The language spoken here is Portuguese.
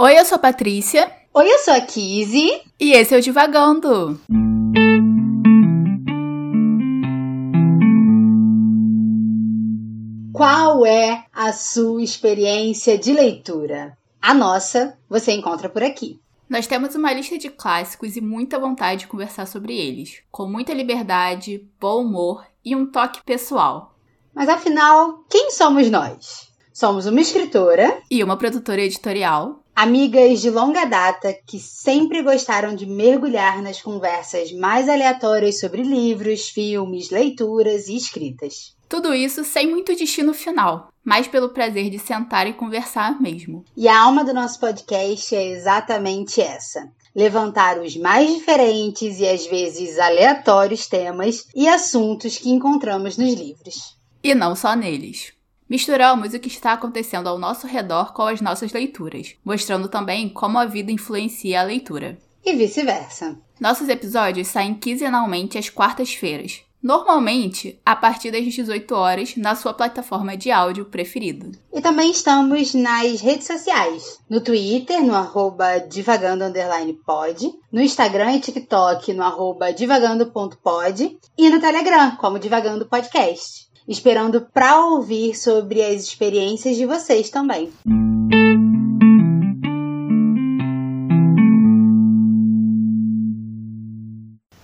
Oi, eu sou a Patrícia. Oi, eu sou a Kizzy. E esse é o Divagando. Qual é a sua experiência de leitura? A nossa você encontra por aqui. Nós temos uma lista de clássicos e muita vontade de conversar sobre eles, com muita liberdade, bom humor e um toque pessoal. Mas afinal, quem somos nós? Somos uma escritora e uma produtora editorial, amigas de longa data que sempre gostaram de mergulhar nas conversas mais aleatórias sobre livros, filmes, leituras e escritas. Tudo isso sem muito destino final, mas pelo prazer de sentar e conversar mesmo. E a alma do nosso podcast é exatamente essa: levantar os mais diferentes e às vezes aleatórios temas e assuntos que encontramos nos livros. E não só neles. Misturamos o que está acontecendo ao nosso redor com as nossas leituras, mostrando também como a vida influencia a leitura. E vice-versa. Nossos episódios saem quinzenalmente às quartas-feiras, normalmente a partir das 18 horas na sua plataforma de áudio preferida. E também estamos nas redes sociais, no Twitter, no arroba divagando pod, no Instagram e TikTok, no arroba divagando.pod e no Telegram, como Divagando Podcast, esperando para ouvir sobre as experiências de vocês também.